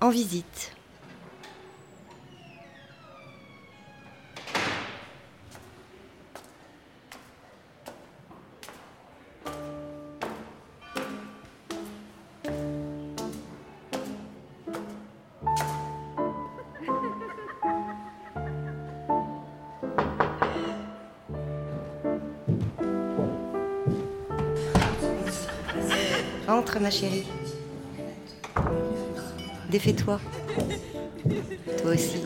en visite. Entre, ma chérie. Défais-toi. Toi aussi.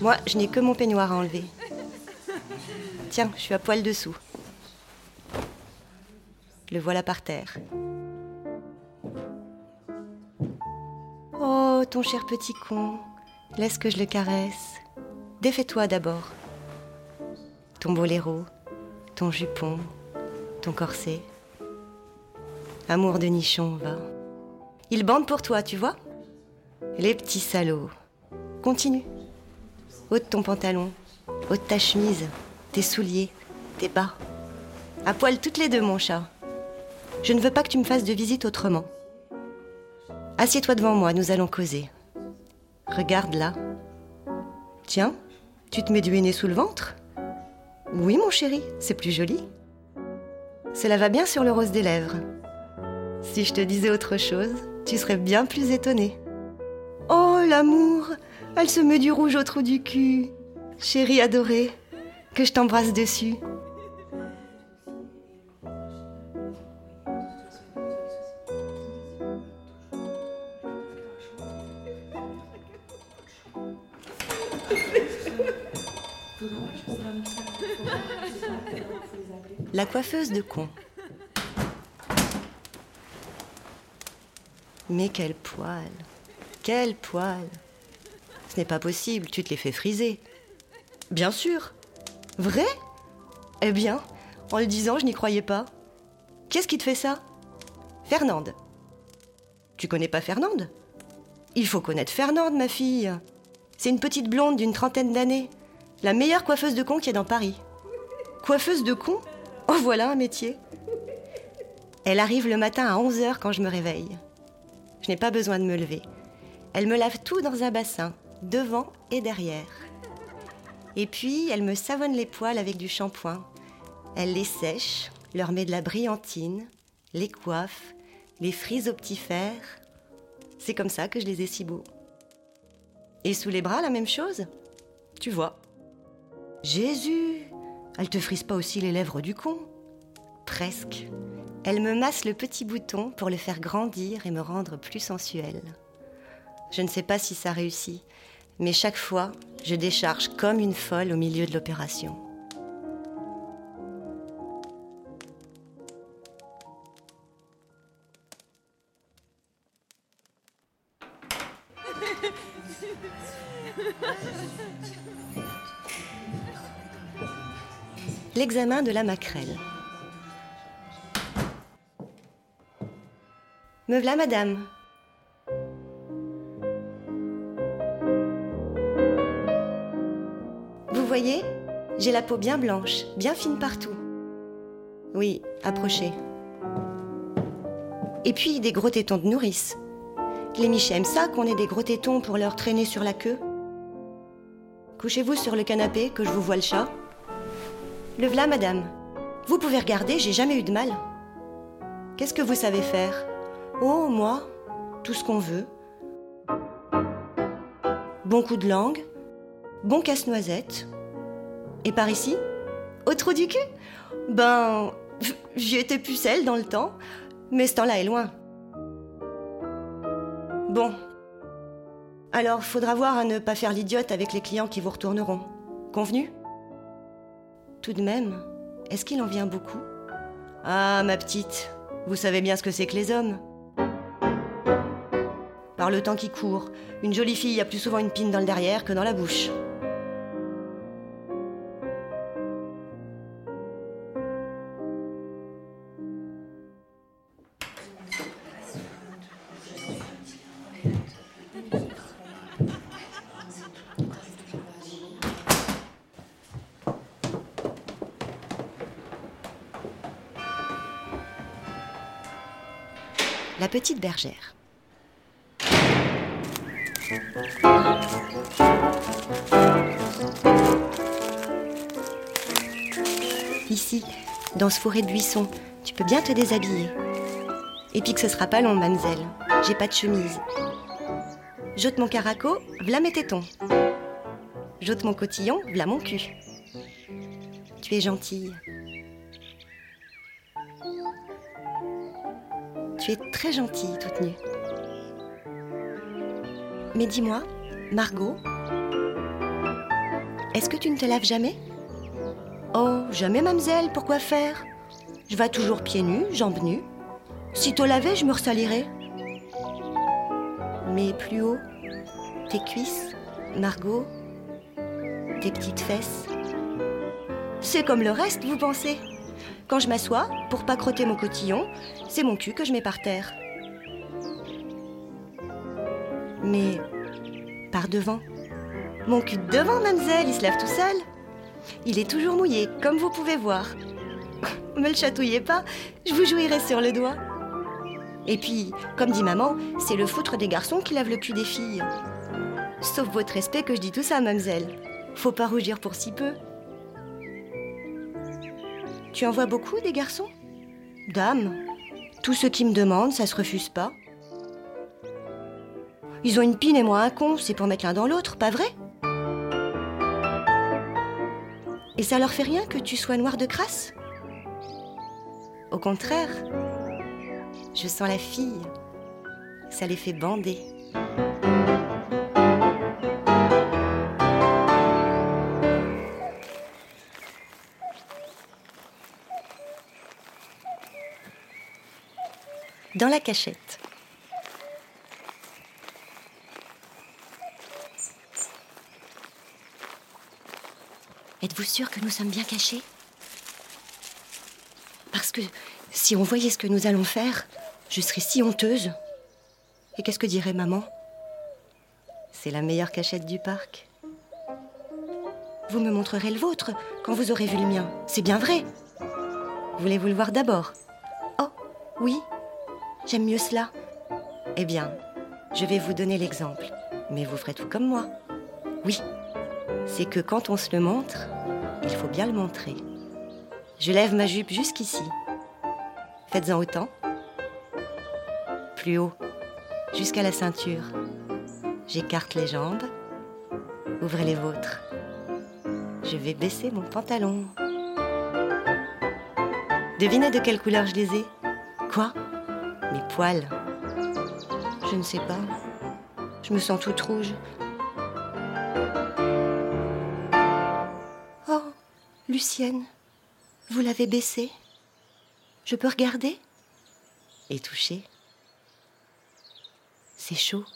Moi, je n'ai que mon peignoir à enlever. Tiens, je suis à poil dessous. Le voilà par terre. Oh, ton cher petit con, laisse que je le caresse. Défais-toi d'abord. Ton boléro, ton jupon, ton corset. Amour de nichon, va. Il bande pour toi, tu vois? Les petits salauds. Continue. Ôte ton pantalon, ôte ta chemise, tes souliers, tes bas. À poil toutes les deux, mon chat. Je ne veux pas que tu me fasses de visite autrement. Assieds-toi devant moi, nous allons causer. Regarde là. Tiens, tu te mets du henné sous le ventre? Oui, mon chéri, c'est plus joli. Cela va bien sur le rose des lèvres. Si je te disais autre chose, tu serais bien plus étonné. Oh, l'amour Elle se met du rouge au trou du cul. Chérie adorée, que je t'embrasse dessus. La coiffeuse de con. Mais quel poil Quel poil Ce n'est pas possible, tu te les fais friser. Bien sûr. Vrai? Eh bien, en le disant, je n'y croyais pas. Qu'est-ce qui te fait ça? Fernande. Tu connais pas Fernande? Il faut connaître Fernande, ma fille. C'est une petite blonde d'une trentaine d'années. La meilleure coiffeuse de con qu'il y a dans Paris. Coiffeuse de con? Oh voilà un métier. Elle arrive le matin à 11h quand je me réveille. Je n'ai pas besoin de me lever. Elle me lave tout dans un bassin, devant et derrière. Et puis, elle me savonne les poils avec du shampoing. Elle les sèche, leur met de la brillantine, les coiffe, les frise au petit fer. C'est comme ça que je les ai si beaux. Et sous les bras, la même chose Tu vois. Jésus Elle te frise pas aussi les lèvres du con Presque. Elle me masse le petit bouton pour le faire grandir et me rendre plus sensuelle. Je ne sais pas si ça réussit, mais chaque fois, je décharge comme une folle au milieu de l'opération. L'examen de la maquerelle. Me voilà, madame. Voyez J'ai la peau bien blanche, bien fine partout. Oui, approchez. Et puis des gros tétons de nourrice. Les michets aiment ça qu'on ait des gros tétons pour leur traîner sur la queue. Couchez-vous sur le canapé que je vous vois le chat. Le voilà, madame. Vous pouvez regarder, j'ai jamais eu de mal. Qu'est-ce que vous savez faire? Oh, moi, tout ce qu'on veut. Bon coup de langue, bon casse-noisette. Et par ici? Au trou du cul? Ben, j'y étais pucelle dans le temps, mais ce temps-là est loin. Bon. Alors, faudra voir à ne pas faire l'idiote avec les clients qui vous retourneront. Convenu? Tout de même, est-ce qu'il en vient beaucoup? Ah, ma petite, vous savez bien ce que c'est que les hommes. Par le temps qui court, une jolie fille a plus souvent une pine dans le derrière que dans la bouche. Petite bergère. Ici, dans ce forêt de buissons, tu peux bien te déshabiller. Et puis que ce sera pas long, mademoiselle. J'ai pas de chemise. J'ôte mon caraco, v'là mes tétons. J'ôte mon cotillon, v'là mon cul. Tu es gentille. Très gentille, toute nue. Mais dis-moi, Margot, est-ce que tu ne te laves jamais? Oh, jamais, mademoiselle, pourquoi faire? Je vais toujours pieds nus, jambes nues. Si te lavais, je me ressalirais. Mais plus haut, tes cuisses, Margot, tes petites fesses. C'est comme le reste, vous pensez? Quand je m'assois, pour pas crotter mon cotillon, c'est mon cul que je mets par terre. Mais par devant. Mon cul de devant, mademoiselle, il se lave tout seul. Il est toujours mouillé, comme vous pouvez voir. Me le chatouillez pas, je vous jouirai sur le doigt. Et puis, comme dit maman, c'est le foutre des garçons qui lave le cul des filles. Sauf votre respect que je dis tout ça, mademoiselle. Faut pas rougir pour si peu. Tu en vois beaucoup des garçons? Dame, tous ceux qui me demandent, ça se refuse pas. Ils ont une pine et moi un con, c'est pour mettre l'un dans l'autre, pas vrai? Et ça leur fait rien que tu sois noir de crasse? Au contraire, je sens la fille. Ça les fait bander. Dans la cachette. Êtes-vous sûr que nous sommes bien cachés? Parce que si on voyait ce que nous allons faire, je serais si honteuse. Et qu'est-ce que dirait maman? C'est la meilleure cachette du parc. Vous me montrerez le vôtre quand vous aurez vu le mien. C'est bien vrai. Voulez-vous le voir d'abord? Oh, oui. J'aime mieux cela. Eh bien, je vais vous donner l'exemple. Mais vous ferez tout comme moi. Oui, c'est que quand on se le montre, il faut bien le montrer. Je lève ma jupe jusqu'ici. Faites-en autant. Plus haut, jusqu'à la ceinture. J'écarte les jambes. Ouvrez les vôtres. Je vais baisser mon pantalon. Devinez de quelle couleur je les ai? Quoi? Mes poils. Je ne sais pas. Je me sens toute rouge. Lucienne, vous l'avez baissé Je peux regarder? Et toucher C'est chaud.